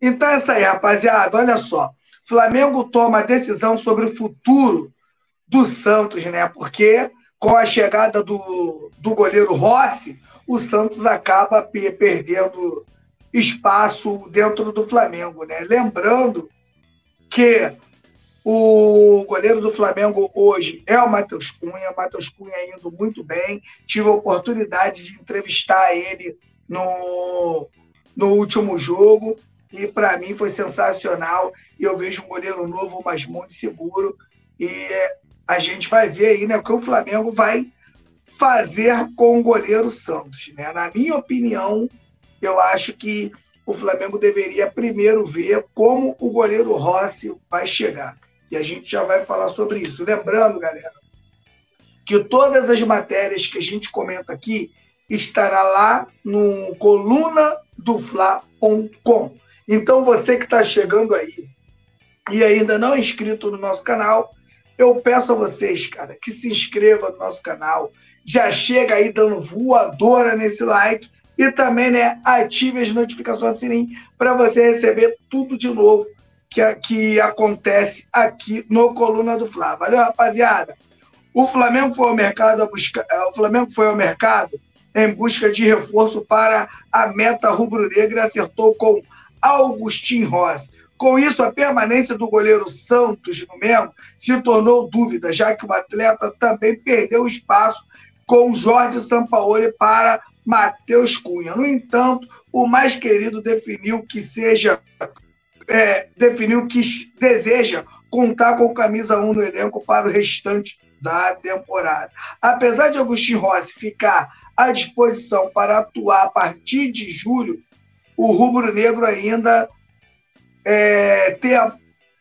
Então é isso aí, rapaziada. Olha só. Flamengo toma a decisão sobre o futuro do Santos, né? Porque com a chegada do, do goleiro Rossi, o Santos acaba perdendo espaço dentro do Flamengo, né? Lembrando que o goleiro do Flamengo hoje é o Matheus Cunha, Matheus Cunha indo muito bem. Tive a oportunidade de entrevistar ele no, no último jogo e para mim foi sensacional. E eu vejo um goleiro novo, mas muito seguro. E a gente vai ver aí né, o que o Flamengo vai fazer com o goleiro Santos. Né? Na minha opinião, eu acho que o Flamengo deveria primeiro ver como o goleiro Rossi vai chegar. E a gente já vai falar sobre isso. Lembrando, galera, que todas as matérias que a gente comenta aqui estará lá no coluna do Fla.com. Então, você que está chegando aí e ainda não é inscrito no nosso canal, eu peço a vocês, cara, que se inscreva no nosso canal, já chega aí dando voadora nesse like e também, né, ative as notificações do sininho para você receber tudo de novo que, que acontece aqui no Coluna do Fla. Valeu, rapaziada? O Flamengo foi ao mercado buscar, o Flamengo foi ao mercado em busca de reforço para a meta rubro-negra e acertou com Augustin Rossi. Com isso, a permanência do goleiro Santos no Mengo se tornou dúvida, já que o atleta também perdeu espaço com Jorge Sampaoli para Matheus Cunha. No entanto, o mais querido definiu que seja é, definiu que deseja contar com camisa 1 no elenco para o restante da temporada. Apesar de Agostinho Rossi ficar à disposição para atuar a partir de julho, o rubro-negro ainda é, ter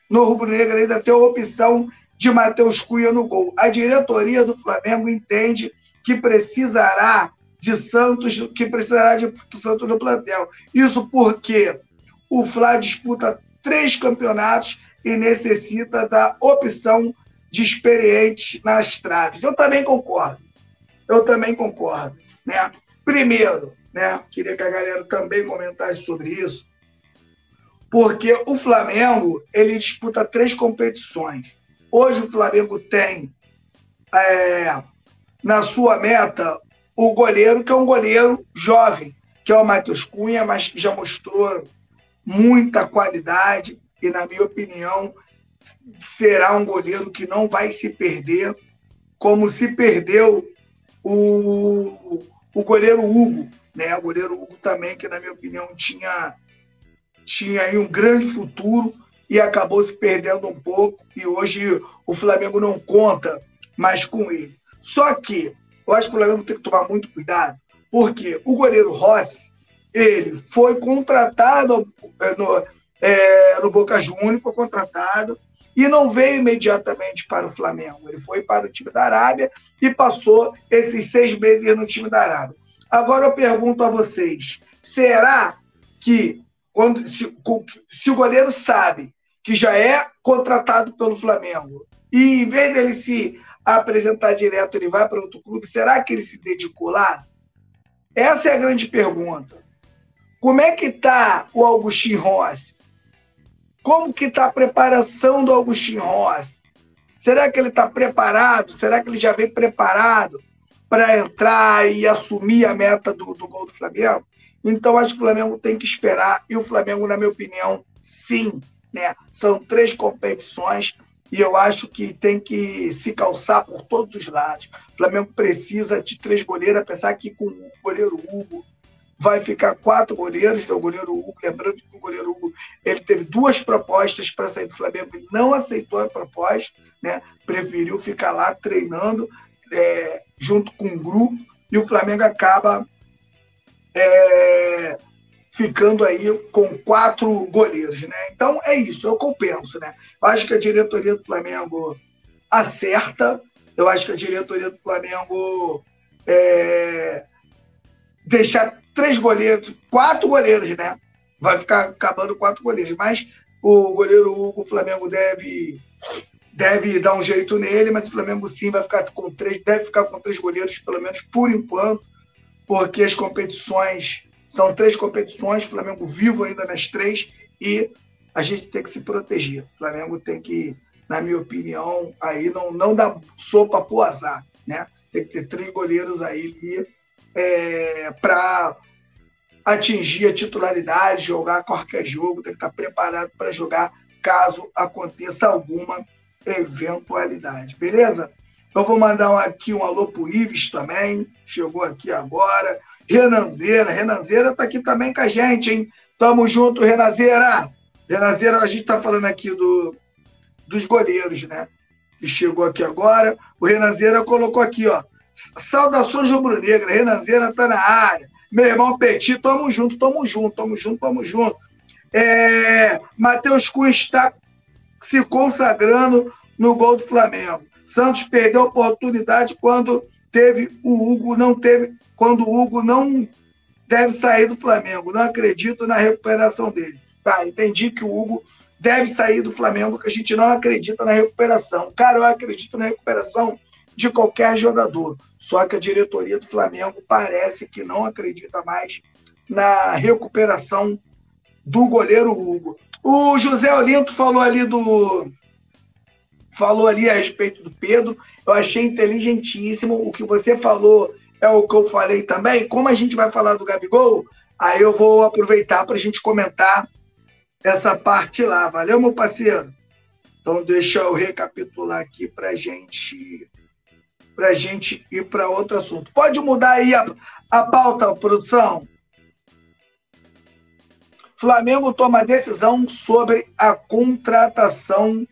no rubro-negro ainda ter a opção de Matheus Cunha no gol. A diretoria do Flamengo entende que precisará de Santos, que precisará de Santos no plantel. Isso porque o Flá disputa três campeonatos e necessita da opção de experientes nas traves. Eu também concordo. Eu também concordo, né? Primeiro, né? Queria que a galera também comentasse sobre isso, porque o Flamengo ele disputa três competições. Hoje o Flamengo tem é, na sua meta o goleiro que é um goleiro jovem, que é o Matheus Cunha, mas que já mostrou muita qualidade e na minha opinião será um goleiro que não vai se perder, como se perdeu o, o goleiro Hugo, né? O goleiro Hugo também, que na minha opinião tinha, tinha aí um grande futuro e acabou se perdendo um pouco. E hoje o Flamengo não conta mais com ele. Só que eu acho que o Flamengo tem que tomar muito cuidado, porque o goleiro Rossi, ele foi contratado é, no, é, no Boca Juniors, foi contratado e não veio imediatamente para o Flamengo. Ele foi para o time da Arábia e passou esses seis meses no time da Arábia. Agora eu pergunto a vocês: será que quando, se, se o goleiro sabe que já é contratado pelo Flamengo e em vez dele se apresentar direto, ele vai para outro clube, será que ele se dedicou lá? Essa é a grande pergunta. Como é que está o Augustin Rossi? Como que está a preparação do Augustin Rossi? Será que ele está preparado? Será que ele já vem preparado para entrar e assumir a meta do, do gol do Flamengo. Então, acho que o Flamengo tem que esperar. E o Flamengo, na minha opinião, sim. Né? São três competições e eu acho que tem que se calçar por todos os lados. O Flamengo precisa de três goleiros, apesar que com o goleiro Hugo vai ficar quatro goleiros, então o goleiro Hugo, lembrando que o goleiro Hugo ele teve duas propostas para sair do Flamengo e não aceitou a proposta, né? preferiu ficar lá treinando é, junto com um grupo, e o Flamengo acaba é, ficando aí com quatro goleiros, né? Então é isso, é eu penso, né? Eu acho que a diretoria do Flamengo acerta, eu acho que a diretoria do Flamengo é, deixar três goleiros, quatro goleiros, né? Vai ficar acabando quatro goleiros, mas o goleiro Hugo, o Flamengo deve deve dar um jeito nele, mas o Flamengo sim vai ficar com três, deve ficar com três goleiros, pelo menos por enquanto, porque as competições são três competições, Flamengo vivo ainda nas três, e a gente tem que se proteger. O Flamengo tem que, na minha opinião, aí não, não dá sopa pro azar, né? Tem que ter três goleiros aí é, para atingir a titularidade, jogar qualquer jogo, tem que estar preparado para jogar caso aconteça alguma eventualidade, beleza? Eu vou mandar aqui um alô pro Ives também, chegou aqui agora. Renanzeira, Renanzeira tá aqui também com a gente, hein? Tamo junto, Renanzeira. Renanzeira, a gente tá falando aqui do, dos goleiros, né? Que chegou aqui agora. O Renanzeira colocou aqui, ó. Saudações rubro-negra, Renanzeira tá na área. Meu irmão Petit, tamo junto, tamo junto, tamo junto, tamo junto. É, Matheus Cunha está se consagrando no gol do Flamengo. Santos perdeu a oportunidade quando teve o Hugo, não teve, quando o Hugo não deve sair do Flamengo. Não acredito na recuperação dele. Tá, entendi que o Hugo deve sair do Flamengo, que a gente não acredita na recuperação. Cara, eu acredito na recuperação de qualquer jogador. Só que a diretoria do Flamengo parece que não acredita mais na recuperação do goleiro Hugo. O José Olinto falou ali do. Falou ali a respeito do Pedro. Eu achei inteligentíssimo. O que você falou é o que eu falei também. Como a gente vai falar do Gabigol, aí eu vou aproveitar para a gente comentar essa parte lá. Valeu, meu parceiro? Então, deixa eu recapitular aqui para gente, a gente ir para outro assunto. Pode mudar aí a, a pauta, produção? Flamengo toma decisão sobre a contratação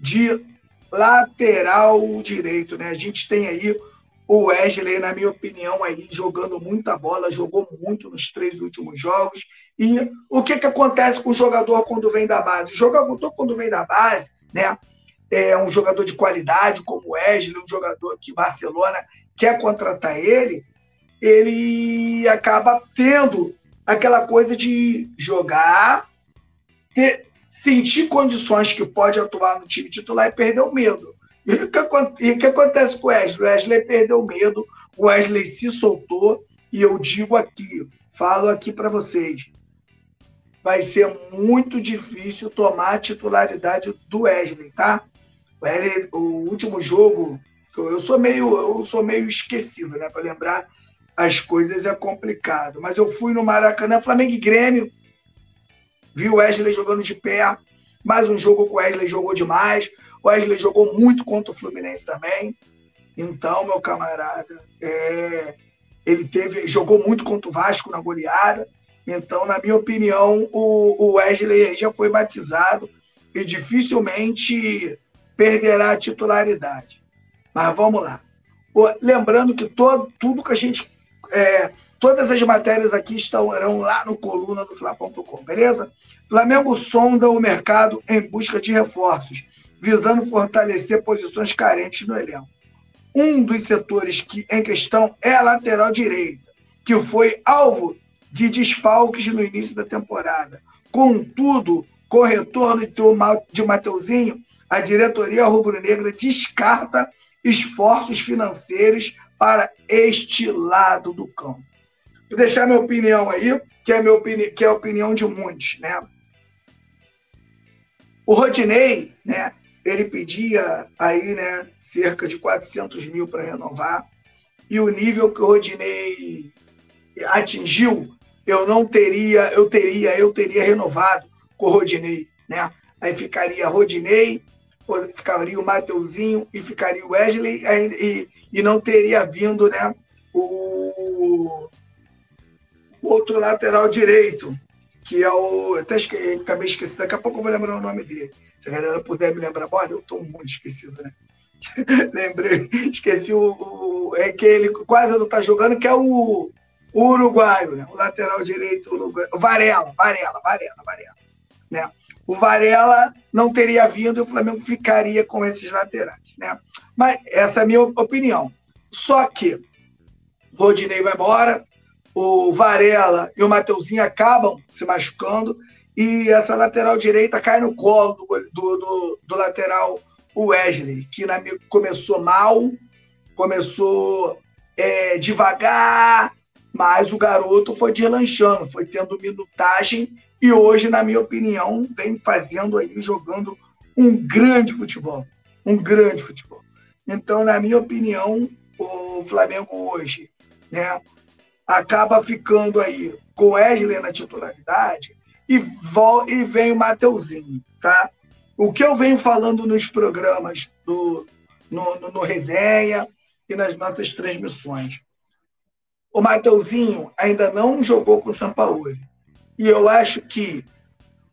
de lateral direito, né? A gente tem aí o Wesley, na minha opinião, aí jogando muita bola, jogou muito nos três últimos jogos. E o que, que acontece com o jogador quando vem da base? O jogador quando vem da base, né? É um jogador de qualidade como o Wesley, um jogador que Barcelona quer contratar ele, ele acaba tendo aquela coisa de jogar, ter, sentir condições que pode atuar no time titular e perder o medo. E o que, que acontece com o Wesley? O Wesley perdeu o medo, o Wesley se soltou, e eu digo aqui, falo aqui para vocês, vai ser muito difícil tomar a titularidade do Wesley, tá? O, Wesley, o último jogo, eu sou meio, eu sou meio esquecido, né, para lembrar as coisas é complicado. Mas eu fui no Maracanã, Flamengo e Grêmio, vi o Wesley jogando de pé, mais um jogo que o Wesley jogou demais. Wesley jogou muito contra o Fluminense também. Então, meu camarada, é, ele teve, jogou muito contra o Vasco na goleada. Então, na minha opinião, o, o Wesley já foi batizado e dificilmente perderá a titularidade. Mas vamos lá. Lembrando que todo, tudo que a gente é, todas as matérias aqui estarão lá no coluna do Fla.com, beleza? Flamengo sonda o mercado em busca de reforços, visando fortalecer posições carentes no elenco. Um dos setores que em questão é a lateral direita, que foi alvo de desfalques no início da temporada. Contudo, com o retorno de Mateuzinho, a diretoria rubro-negra descarta esforços financeiros para este lado do campo. Vou deixar minha opinião aí, que é, minha opini que é a opinião de muitos, né? O Rodinei, né? Ele pedia aí, né, cerca de 400 mil para renovar, e o nível que o Rodinei atingiu, eu não teria, eu teria, eu teria renovado com o Rodinei, né? Aí ficaria Rodinei, ficaria o Mateuzinho e ficaria o Wesley e, e não teria vindo né, o, o outro lateral direito, que é o. Até esque, acabei esquecendo, daqui a pouco eu vou lembrar o nome dele. Se a galera puder me lembrar, olha, eu estou muito esquecido, né? Lembrei, esqueci o, o, É que ele quase não está jogando, que é o, o uruguaio, né? O lateral direito uruguaio. Varela, Varela, Varela, Varela. Né? O Varela não teria vindo e o Flamengo ficaria com esses laterais, né? Mas essa é a minha opinião. Só que Rodinei vai embora, o Varela e o Mateuzinho acabam se machucando e essa lateral direita cai no colo do, do, do, do lateral Wesley, que na, começou mal, começou é, devagar, mas o garoto foi deslanchando, foi tendo minutagem e hoje, na minha opinião, vem fazendo aí, jogando um grande futebol. Um grande futebol. Então, na minha opinião, o Flamengo hoje né, acaba ficando aí com Wesley na titularidade e, e vem o Mateuzinho, tá? O que eu venho falando nos programas do, no, no, no Resenha e nas nossas transmissões. O Mateuzinho ainda não jogou com o Sampaoli. E eu acho que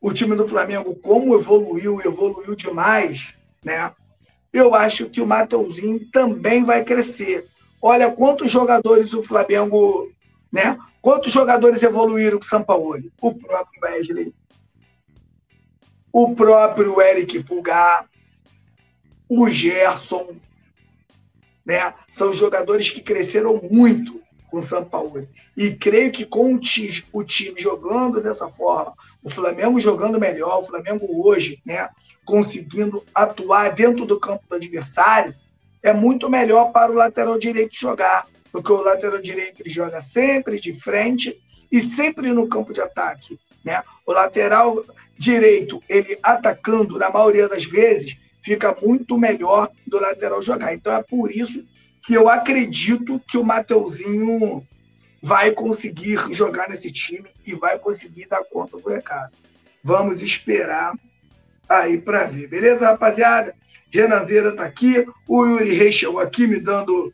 o time do Flamengo, como evoluiu, evoluiu demais, né? Eu acho que o Mateuzinho também vai crescer. Olha quantos jogadores o Flamengo, né? Quantos jogadores evoluíram com o Sampaoli? O próprio Wesley, o próprio Eric Pulgar, o Gerson, né? São jogadores que cresceram muito com o São Paulo. E creio que com o time, o time jogando dessa forma, o Flamengo jogando melhor, o Flamengo hoje, né, conseguindo atuar dentro do campo do adversário, é muito melhor para o lateral direito jogar, porque o lateral direito joga sempre de frente e sempre no campo de ataque, né? O lateral direito, ele atacando na maioria das vezes, fica muito melhor do lateral jogar. Então é por isso que eu acredito que o Mateuzinho vai conseguir jogar nesse time e vai conseguir dar conta do recado. Vamos esperar aí para ver. Beleza, rapaziada? Renanzeira está aqui, o Yuri Reis chegou aqui me dando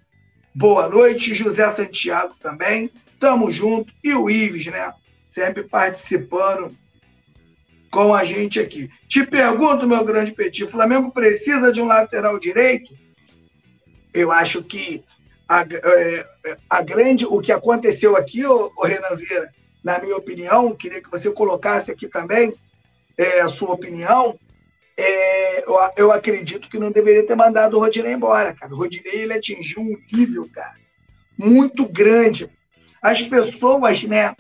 boa noite, José Santiago também, tamo junto, e o Ives, né? Sempre participando com a gente aqui. Te pergunto, meu grande Petit, o Flamengo precisa de um lateral direito? Eu acho que a, é, a grande, o que aconteceu aqui, o, Renanzeira, na minha opinião, queria que você colocasse aqui também é, a sua opinião. É, eu, eu, acredito que não deveria ter mandado o Rodinei embora, cara. O Rodinei ele atingiu um nível, cara, muito grande. As pessoas, né,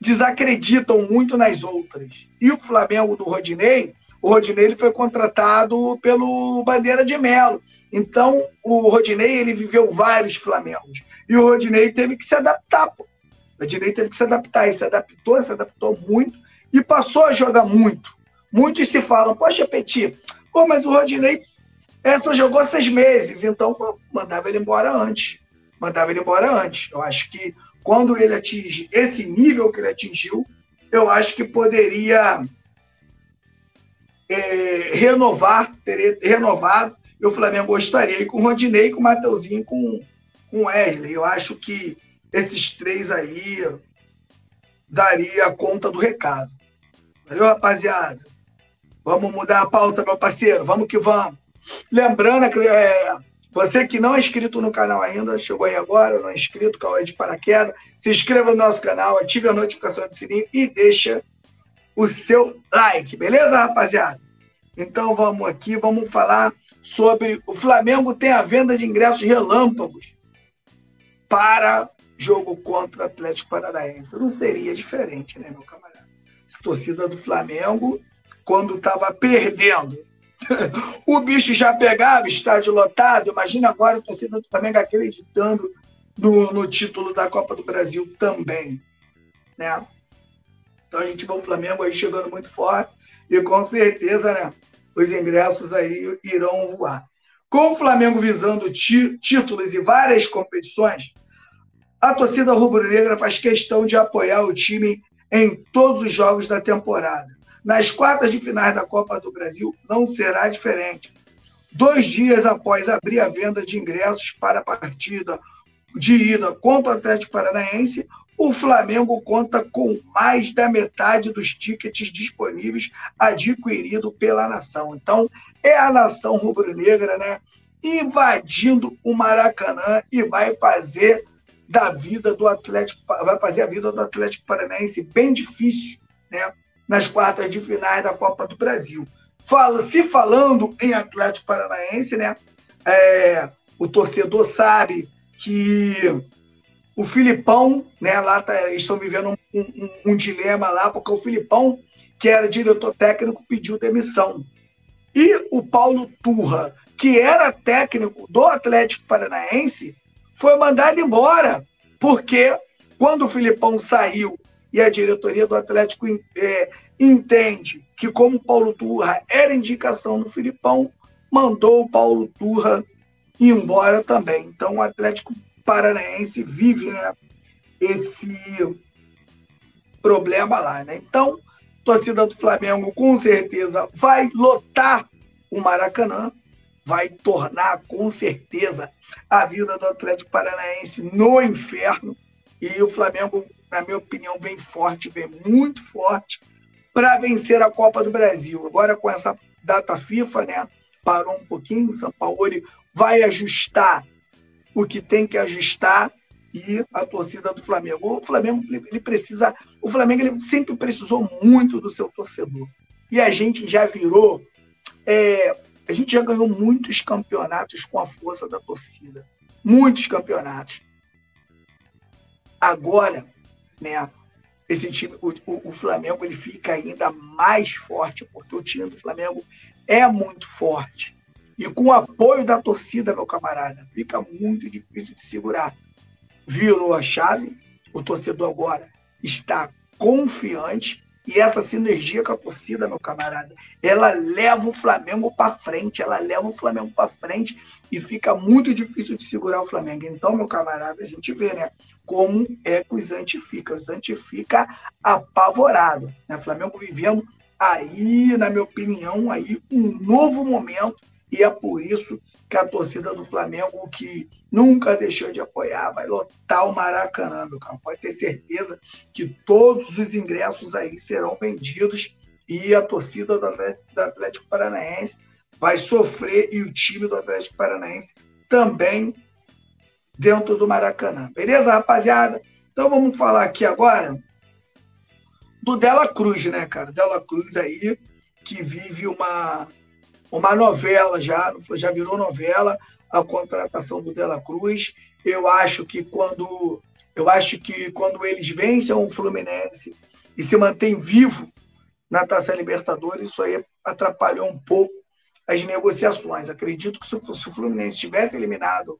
desacreditam muito nas outras. E o Flamengo do Rodinei, o Rodinei ele foi contratado pelo Bandeira de Melo. Então, o Rodinei, ele viveu vários Flamengos. E o Rodinei teve que se adaptar, pô. O Rodinei teve que se adaptar. Ele se adaptou, se adaptou muito e passou a jogar muito. Muitos se falam, poxa, Petit, pô, mas o Rodinei é, só jogou seis meses, então pô, mandava ele embora antes. Mandava ele embora antes. Eu acho que quando ele atinge esse nível que ele atingiu, eu acho que poderia é, renovar, teria renovado e o Flamengo gostaria com o Rodinei, com o Mateuzinho, com, com o Wesley. Eu acho que esses três aí daria conta do recado. Valeu, rapaziada? Vamos mudar a pauta, meu parceiro. Vamos que vamos. Lembrando que é, você que não é inscrito no canal ainda, chegou aí agora, não é inscrito, é de paraquedas, se inscreva no nosso canal, ative a notificação do sininho e deixa o seu like, beleza, rapaziada? Então vamos aqui, vamos falar sobre o Flamengo tem a venda de ingressos relâmpagos para jogo contra o Atlético Paranaense. Não seria diferente, né, meu camarada? A torcida do Flamengo, quando estava perdendo, o bicho já pegava estádio lotado. Imagina agora a torcida do Flamengo acreditando no, no título da Copa do Brasil também, né? Então a gente vê o Flamengo aí chegando muito forte e com certeza, né? os ingressos aí irão voar. Com o Flamengo visando tí títulos e várias competições, a torcida rubro-negra faz questão de apoiar o time em todos os jogos da temporada. Nas quartas de finais da Copa do Brasil não será diferente. Dois dias após abrir a venda de ingressos para a partida de ida contra o Atlético Paranaense, o Flamengo conta com mais da metade dos tickets disponíveis adquirido pela nação. Então, é a nação rubro-negra, né? Invadindo o Maracanã e vai fazer da vida do Atlético, vai fazer a vida do Atlético Paranaense bem difícil, né? Nas quartas de finais da Copa do Brasil. Fala, se falando em Atlético Paranaense, né? É, o torcedor sabe que O Filipão, né, lá tá, estão vivendo um, um, um, dilema lá, porque o Filipão, que era diretor técnico, pediu demissão. E o Paulo Turra, que era técnico do Atlético Paranaense, foi mandado embora, porque quando o Filipão saiu e a diretoria do Atlético é, entende que, como Paulo Turra era indicação do Filipão, mandou o Paulo Turra embora também. Então, o Atlético Paranaense vive né, esse problema lá. Né? Então, torcida do Flamengo com certeza vai lotar o Maracanã, vai tornar com certeza a vida do Atlético Paranaense no inferno. E o Flamengo, na minha opinião, vem forte, vem muito forte para vencer a Copa do Brasil. Agora, com essa data FIFA, né? Parou um pouquinho, São Paulo vai ajustar o que tem que ajustar e a torcida do Flamengo. O Flamengo ele precisa, o Flamengo ele sempre precisou muito do seu torcedor. E a gente já virou, é, a gente já ganhou muitos campeonatos com a força da torcida, muitos campeonatos. Agora, né, esse time, o, o, Flamengo ele fica ainda mais forte porque o time do Flamengo é muito forte. E com o apoio da torcida, meu camarada, fica muito difícil de segurar. Virou a chave, o torcedor agora está confiante e essa sinergia com a torcida, meu camarada, ela leva o Flamengo para frente, ela leva o Flamengo para frente e fica muito difícil de segurar o Flamengo. Então, meu camarada, a gente vê, né, como é que o Zante fica. O Zante fica apavorado, né? O Flamengo vivendo aí, na minha opinião, aí um novo momento e é por isso que a torcida do Flamengo, que nunca deixou de apoiar, vai lotar o Maracanã, meu cara. Pode ter certeza que todos os ingressos aí serão vendidos e a torcida do Atlético Paranaense vai sofrer e o time do Atlético Paranaense também dentro do Maracanã. Beleza, rapaziada? Então vamos falar aqui agora do Dela Cruz, né, cara? Dela Cruz aí, que vive uma uma novela já, já virou novela a contratação do Dela Cruz. Eu acho que quando eu acho que quando eles vencem o Fluminense e se mantém vivo na Taça Libertadores, isso aí atrapalhou um pouco as negociações. Acredito que se o Fluminense tivesse eliminado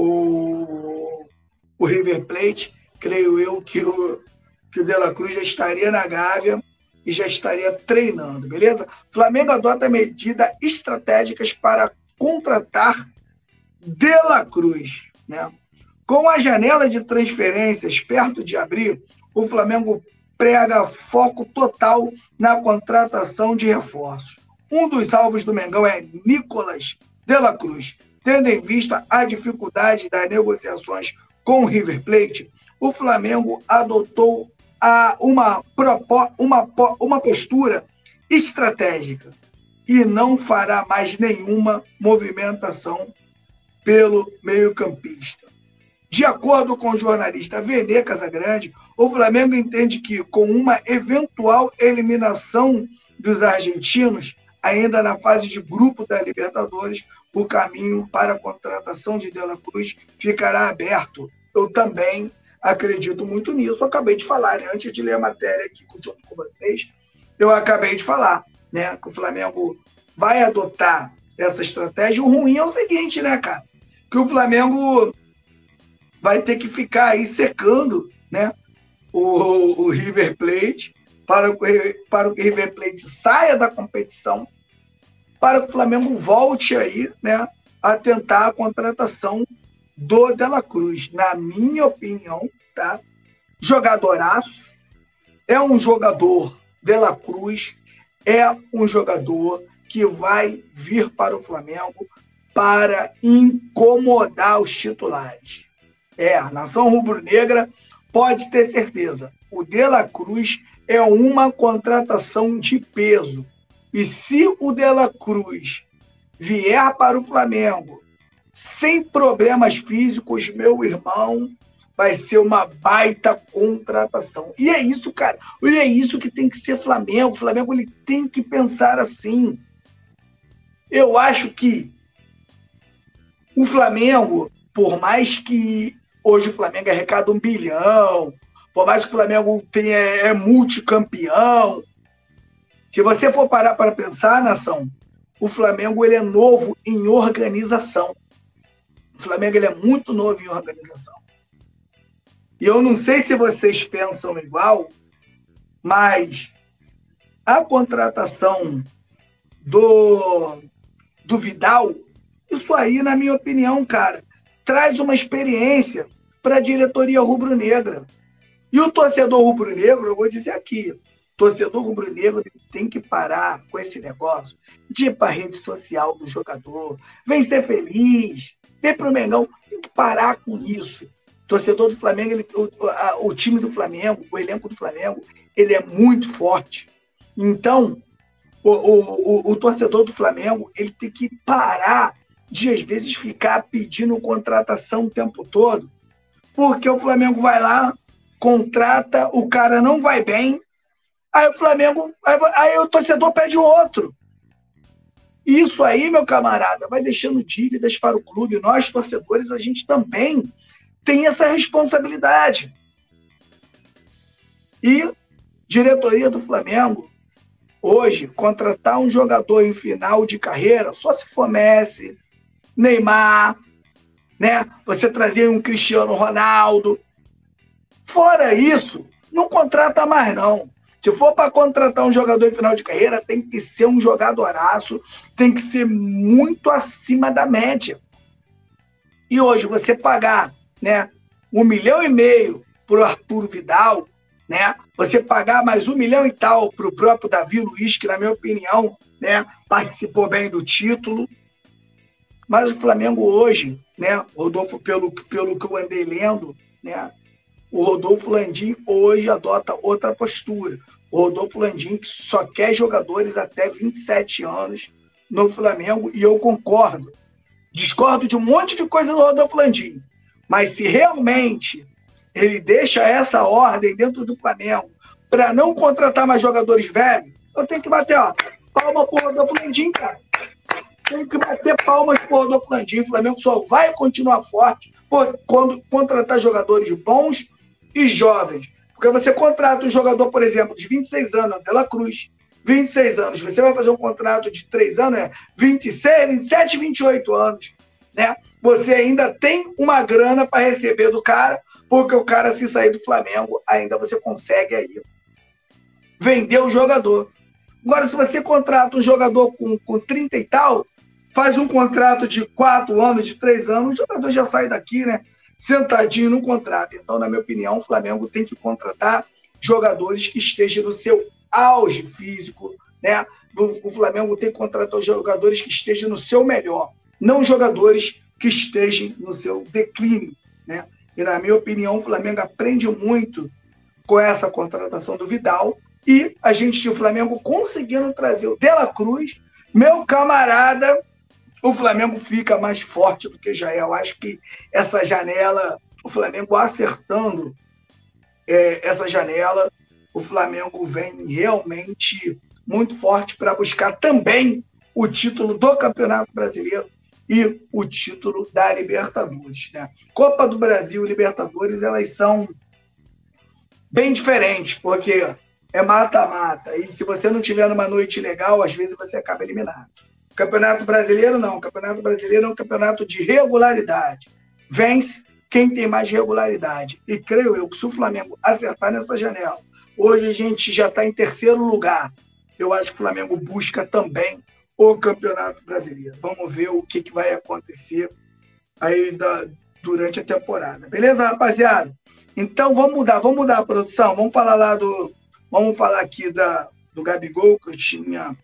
o, o River Plate, creio eu que o, que o De La Cruz já estaria na Gávea e já estaria treinando, beleza? Flamengo adota medidas estratégicas para contratar De La Cruz, né? Com a janela de transferências perto de abrir, o Flamengo prega foco total na contratação de reforços. Um dos alvos do Mengão é Nicolas De La Cruz. Tendo em vista a dificuldade das negociações com o River Plate, o Flamengo adotou a uma, uma, uma postura estratégica e não fará mais nenhuma movimentação pelo meio-campista. De acordo com o jornalista Vene Casagrande, o Flamengo entende que, com uma eventual eliminação dos argentinos, ainda na fase de grupo da Libertadores, o caminho para a contratação de De La Cruz ficará aberto. Eu também acredito muito nisso. Acabei de falar, né? antes de ler a matéria aqui junto com vocês, eu acabei de falar né? que o Flamengo vai adotar essa estratégia. O ruim é o seguinte, né, cara? Que o Flamengo vai ter que ficar aí secando né? o, o River Plate para, para que o River Plate saia da competição, para que o Flamengo volte aí né, a tentar a contratação do Dela Cruz, na minha opinião, tá? Jogadoraço, é um jogador Dela Cruz, é um jogador que vai vir para o Flamengo para incomodar os titulares. É, a nação rubro-negra pode ter certeza. O Dela Cruz é uma contratação de peso. E se o Dela Cruz vier para o Flamengo sem problemas físicos, meu irmão, vai ser uma baita contratação. E é isso, cara. E é isso que tem que ser Flamengo. O Flamengo ele tem que pensar assim. Eu acho que o Flamengo, por mais que hoje o Flamengo arrecada um bilhão, por mais que o Flamengo tenha, é, é multicampeão. Se você for parar para pensar, nação, o Flamengo ele é novo em organização. O Flamengo ele é muito novo em organização. E eu não sei se vocês pensam igual, mas a contratação do, do Vidal, isso aí, na minha opinião, cara, traz uma experiência para a diretoria rubro-negra. E o torcedor rubro-negro, eu vou dizer aqui, torcedor rubro-negro tem que parar com esse negócio de ir para a rede social do jogador, vem ser feliz, vem para o Mengão, tem que parar com isso. Torcedor do Flamengo, ele, o, a, o time do Flamengo, o elenco do Flamengo, ele é muito forte. Então, o, o, o, torcedor do Flamengo ele tem que parar de, às vezes, ficar pedindo contratação o tempo todo, porque o Flamengo vai lá, contrata, o cara não vai bem, aí o Flamengo, aí, aí o torcedor pede outro. Isso aí, meu camarada, vai deixando dívidas para o clube. Nós, torcedores, a gente também tem essa responsabilidade. E diretoria do Flamengo, hoje, contratar um jogador em final de carreira, só se for Messi, Neymar, né? Você trazer um Cristiano Ronaldo. Fora isso, não contrata mais, não. Se for para contratar um jogador em final de carreira, tem que ser um jogadoraço, tem que ser muito acima da média. E hoje, você pagar né, um milhão e meio para o Arturo Vidal, né? Você pagar mais um milhão e tal para o próprio Davi Luiz, que, na minha opinião, né, participou bem do título. Mas o Flamengo hoje, né, Rodolfo, pelo, pelo que eu andei lendo, né, o Rodolfo Landim hoje adota outra postura. O Rodolfo Landim que só quer jogadores até 27 anos no Flamengo, e eu concordo. Discordo de um monte de coisa do Rodolfo Landim. Mas se realmente ele deixa essa ordem dentro do Flamengo para não contratar mais jogadores velhos, eu tenho que bater, ó, palma pro Rodolfo Landim, cara. Tenho que bater palmas pro Rodolfo Landim. O Flamengo só vai continuar forte quando contratar jogadores bons e jovens. Porque você contrata um jogador, por exemplo, de 26 anos, Dela Cruz, 26 anos, você vai fazer um contrato de 3 anos, é 26, 27, 28 anos, né? Você ainda tem uma grana para receber do cara, porque o cara, se sair do Flamengo, ainda você consegue aí vender o jogador. Agora, se você contrata um jogador com, com 30 e tal, faz um contrato de 4 anos, de 3 anos, o jogador já sai daqui, né? Sentadinho no contrato. Então, na minha opinião, o Flamengo tem que contratar jogadores que estejam no seu auge físico, né? O Flamengo tem que contratar jogadores que estejam no seu melhor, não jogadores que estejam no seu declínio, né? E na minha opinião, o Flamengo aprende muito com essa contratação do Vidal e a gente, o Flamengo conseguindo trazer o Dela Cruz, meu camarada, o Flamengo fica mais forte do que já é. Eu acho que essa janela, o Flamengo acertando é, essa janela, o Flamengo vem realmente muito forte para buscar também o título do Campeonato Brasileiro e o título da Libertadores. Né? Copa do Brasil e Libertadores, elas são bem diferentes, porque é mata-mata. E se você não tiver numa noite legal, às vezes você acaba eliminado. Campeonato Brasileiro, não. Campeonato Brasileiro é um campeonato de regularidade. Vence quem tem mais regularidade. E creio eu que se o Flamengo acertar nessa janela, hoje a gente já está em terceiro lugar. Eu acho que o Flamengo busca também o Campeonato Brasileiro. Vamos ver o que, que vai acontecer aí da, durante a temporada. Beleza, rapaziada? Então vamos mudar, vamos mudar a produção. Vamos falar lá do. Vamos falar aqui da, do Gabigol, que eu tinha.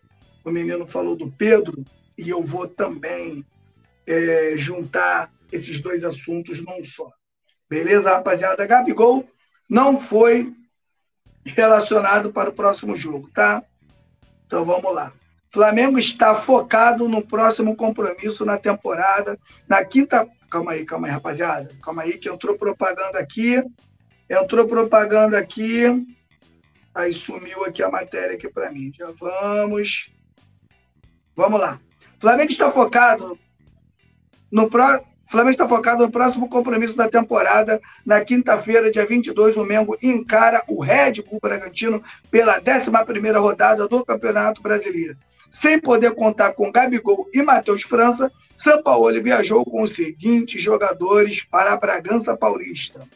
O menino falou do Pedro, e eu vou também é, juntar esses dois assuntos num só. Beleza, rapaziada? Gabigol não foi relacionado para o próximo jogo, tá? Então vamos lá. Flamengo está focado no próximo compromisso na temporada. Na quinta. Calma aí, calma aí, rapaziada. Calma aí, que entrou propaganda aqui. Entrou propaganda aqui. Aí sumiu aqui a matéria aqui para mim. Já vamos. Vamos lá. Flamengo está focado no, Flamengo está focado no próximo compromisso da temporada. Na quinta-feira, dia 22, o Mengo encara o Red Bull Bragantino pela 11 rodada do Campeonato Brasileiro. Sem poder contar com Gabigol e Matheus França, São Paulo viajou com os seguintes jogadores para a Bragança Paulista.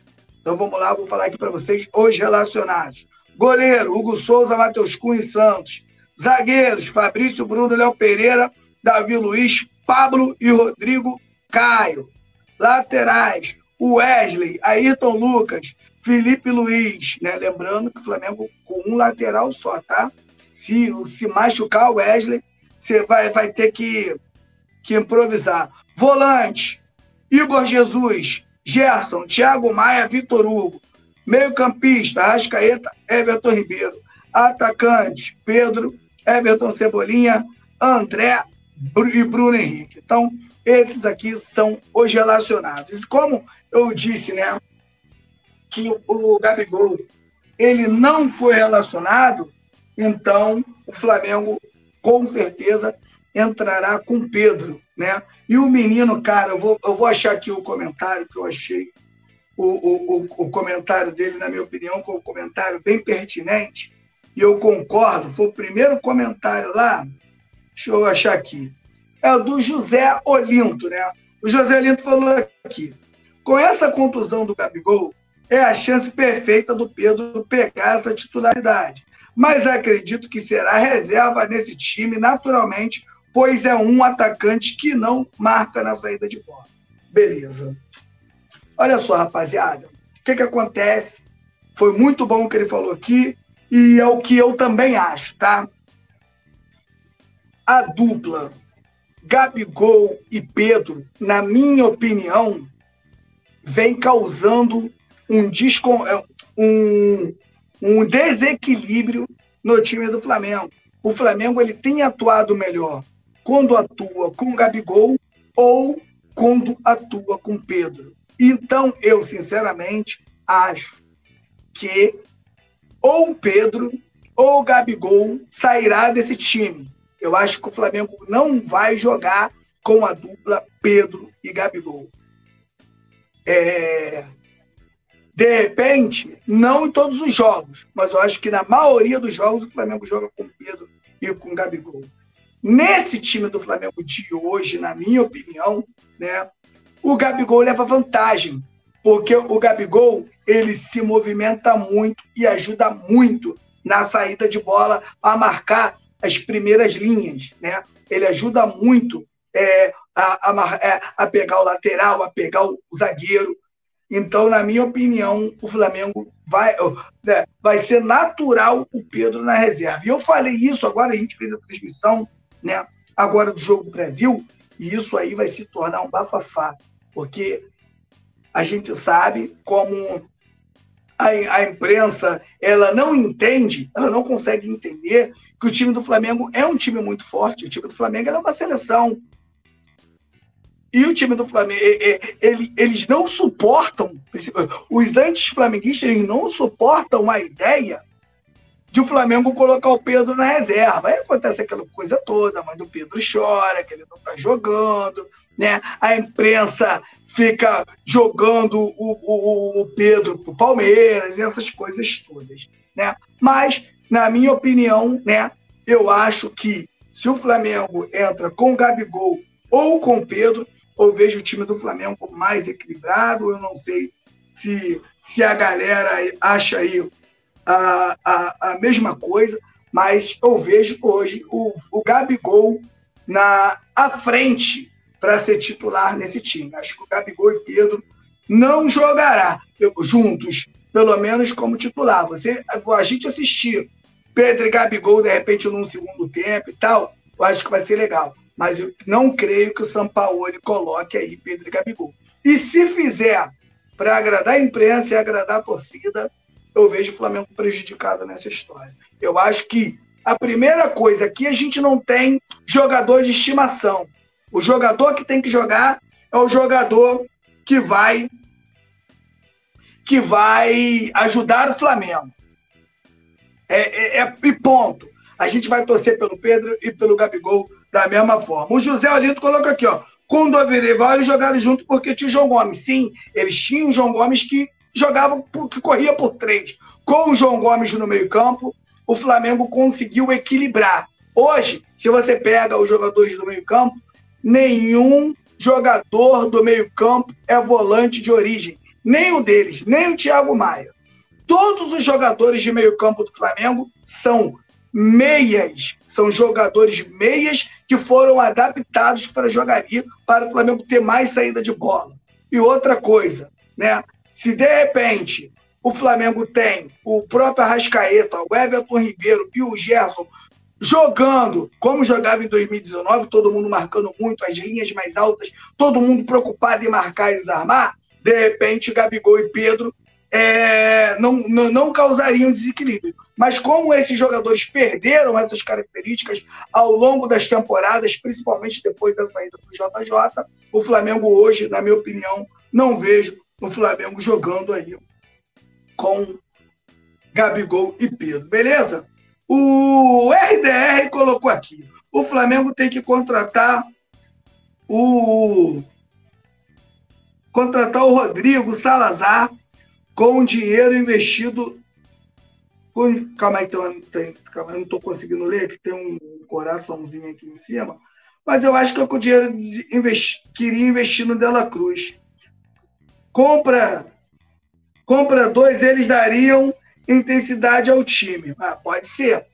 Então vamos lá, vou falar aqui para vocês os relacionados. Goleiro, Hugo Souza, Matheus Cunha e Santos. Zagueiros, Fabrício Bruno, Léo Pereira, Davi Luiz, Pablo e Rodrigo Caio. Laterais, Wesley, Ayrton Lucas, Felipe Luiz. Né? Lembrando que o Flamengo com um lateral só, tá? Se, se machucar o Wesley, você vai, vai ter que, que improvisar. Volante, Igor Jesus, Gerson, Thiago Maia, Vitor Hugo. Meio-campista, Arrascaeta, Everton Ribeiro. Atacante, Pedro, Everton Cebolinha, André e Bruno Henrique. Então, esses aqui são os relacionados. Como eu disse, né, que o Gabigol ele não foi relacionado, então o Flamengo com certeza entrará com Pedro, né? E o menino, cara, eu vou, eu vou achar aqui o comentário que eu achei. O, o, o, o comentário dele, na minha opinião, foi um comentário bem pertinente. E eu concordo, foi o primeiro comentário lá. Deixa eu achar aqui é o do José Olinto, né? O José Olinto falou aqui: com essa contusão do Gabigol, é a chance perfeita do Pedro pegar essa titularidade. Mas acredito que será reserva nesse time naturalmente, pois é um atacante que não marca na saída de bola. Beleza. Olha só, rapaziada. O que, que acontece? Foi muito bom o que ele falou aqui e é o que eu também acho, tá? A dupla Gabigol e Pedro, na minha opinião, vem causando um, é, um, um desequilíbrio no time do Flamengo. O Flamengo ele tem atuado melhor quando atua com Gabigol ou quando atua com Pedro. Então, eu sinceramente acho que ou o Pedro ou o Gabigol sairá desse time. Eu acho que o Flamengo não vai jogar com a dupla Pedro e Gabigol. É... De repente, não em todos os jogos, mas eu acho que na maioria dos jogos o Flamengo joga com Pedro e com Gabigol. Nesse time do Flamengo de hoje, na minha opinião, né, o Gabigol leva vantagem, porque o Gabigol ele se movimenta muito e ajuda muito na saída de bola a marcar as primeiras linhas, né? Ele ajuda muito é, a, a, é, a, pegar o lateral, a pegar o, zagueiro. Então, na minha opinião, o Flamengo vai, né, vai ser natural o Pedro na reserva. E eu falei isso agora, a gente fez a transmissão, né? Agora do jogo do Brasil, e isso aí vai se tornar um bafafá, porque a gente sabe como a, a imprensa ela não entende, ela não consegue entender que o time do Flamengo é um time muito forte. O time do Flamengo é uma seleção. E o time do Flamengo, ele, eles não suportam, os anti-flamenguistas, eles não suportam a ideia de o Flamengo colocar o Pedro na reserva. Aí acontece aquela coisa toda, mas o Pedro chora, que ele não está jogando, né? A imprensa fica jogando o, o, o Pedro para o Palmeiras, essas coisas todas. Né? Mas, na minha opinião, né, eu acho que se o Flamengo entra com o Gabigol ou com o Pedro, eu vejo o time do Flamengo mais equilibrado. Eu não sei se, se a galera acha aí a, a, a mesma coisa, mas eu vejo hoje o, o Gabigol na à frente para ser titular nesse time. Acho que o Gabigol e Pedro não jogará juntos, pelo menos como titular. Você, a gente assistir Pedro e Gabigol, de repente, num segundo tempo e tal, eu acho que vai ser legal. Mas eu não creio que o São Paulo coloque aí Pedro e Gabigol. E se fizer para agradar a imprensa e agradar a torcida, eu vejo o Flamengo prejudicado nessa história. Eu acho que a primeira coisa que a gente não tem jogador de estimação. O jogador que tem que jogar é o jogador que vai que vai ajudar o Flamengo. É, é, é, e ponto. A gente vai torcer pelo Pedro e pelo Gabigol da mesma forma. O José Olinto coloca aqui, ó. com o Doverival jogaram junto porque tinha o João Gomes. Sim, eles tinham o João Gomes que jogava, que corria por três. Com o João Gomes no meio-campo, o Flamengo conseguiu equilibrar. Hoje, se você pega os jogadores do meio-campo, nenhum jogador do meio-campo é volante de origem. O deles, nem o Thiago Maia. Todos os jogadores de meio-campo do Flamengo são meias, são jogadores meias que foram adaptados para jogaria para o Flamengo ter mais saída de bola. E outra coisa, né? Se de repente o Flamengo tem o próprio Arrascaeta, o Everton Ribeiro e o Gerson jogando como jogava em 2019, todo mundo marcando muito, as linhas mais altas, todo mundo preocupado em marcar e desarmar, de repente Gabigol e Pedro é, não, não, não causariam desequilíbrio. Mas como esses jogadores perderam essas características ao longo das temporadas, principalmente depois da saída do JJ, o Flamengo hoje, na minha opinião, não vejo o Flamengo jogando aí com Gabigol e Pedro. Beleza? O RDR colocou aqui. O Flamengo tem que contratar o contratar o Rodrigo Salazar com dinheiro investido. Calma aí, tem, tem, calma, eu não estou conseguindo ler, que tem um coraçãozinho aqui em cima. Mas eu acho que é com o dinheiro investi, queria investir no Dela Cruz. Compra, compra dois, eles dariam intensidade ao time. Ah, pode ser.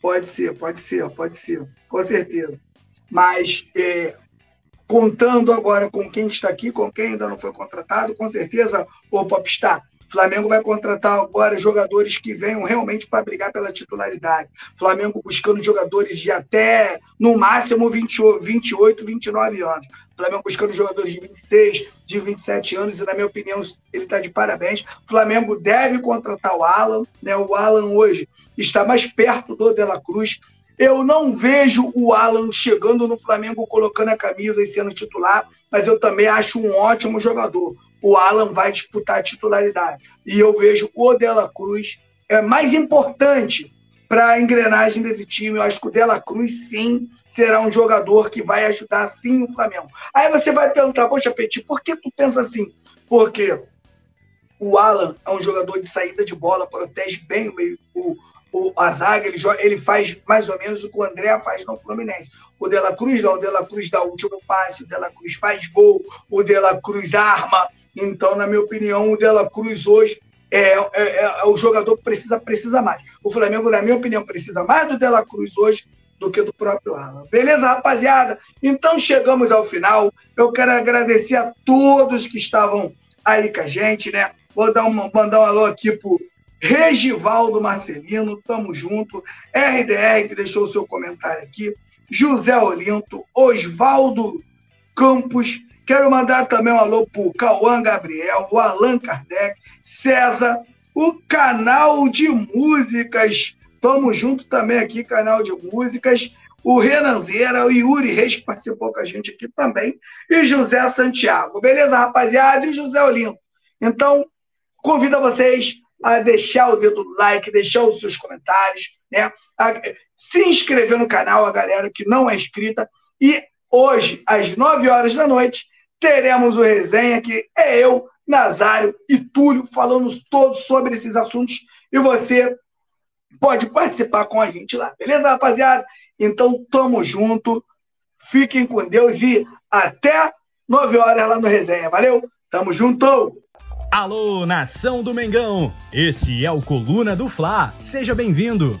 Pode ser, pode ser, pode ser, com certeza. Mas é, contando agora com quem está aqui, com quem ainda não foi contratado, com certeza o Popstar. Flamengo vai contratar agora jogadores que venham realmente para brigar pela titularidade. Flamengo buscando jogadores de até, no máximo, 20, 28, 29 anos. Flamengo buscando jogadores de 26, de 27 anos, e na minha opinião, ele está de parabéns. Flamengo deve contratar o Alan, né? O Alan hoje está mais perto do De La Cruz, eu não vejo o Alan chegando no Flamengo colocando a camisa e sendo titular, mas eu também acho um ótimo jogador. O Alan vai disputar a titularidade. E eu vejo o Dela Cruz é mais importante para a engrenagem desse time. Eu acho que o Dela Cruz, sim, será um jogador que vai ajudar, sim, o Flamengo. Aí você vai perguntar, poxa, Petit, por que tu pensa assim? Porque o Alan é um jogador de saída de bola, protege bem o meio, o, o, a zaga, ele, ele faz mais ou menos o que o André faz no Fluminense. O De La Cruz não, o De La Cruz dá o último passe, o De La Cruz faz gol, o De La Cruz arma. Então, na minha opinião, o De La Cruz hoje é, é, é, o jogador precisa, precisa mais. O Flamengo, na minha opinião, precisa mais do De La Cruz hoje do que do próprio Alan. Beleza, rapaziada? Então chegamos ao final. Eu quero agradecer a todos que estavam aí com a gente, né? Vou dar uma, mandar um alô aqui pro Regivaldo Marcelino, tamo junto. RDR, que deixou o seu comentário aqui. José Olinto, Osvaldo Campos. Quero mandar também um alô pro Cauã Gabriel, o Allan Kardec, César, o canal de músicas. Tamo junto também aqui, canal de músicas. O Renanzeira, o Yuri Reis, que participou com a gente aqui também, e José Santiago. Beleza, rapaziada? E José Olinto. Então, convido vocês a deixar o dedo no like, deixar os seus comentários, né? A, se inscrever no canal, a galera que não é inscrita. E hoje, às 9 horas da noite, teremos o resenha que é eu, Nazário e Túlio falando todos sobre esses assuntos. E você pode participar com a gente lá, beleza, rapaziada? Então, tamo junto. Fiquem com Deus e até 9 horas lá no resenha. Valeu? Tamo junto! Alô, nação do Mengão! Esse é o Coluna do Fla. Seja bem-vindo.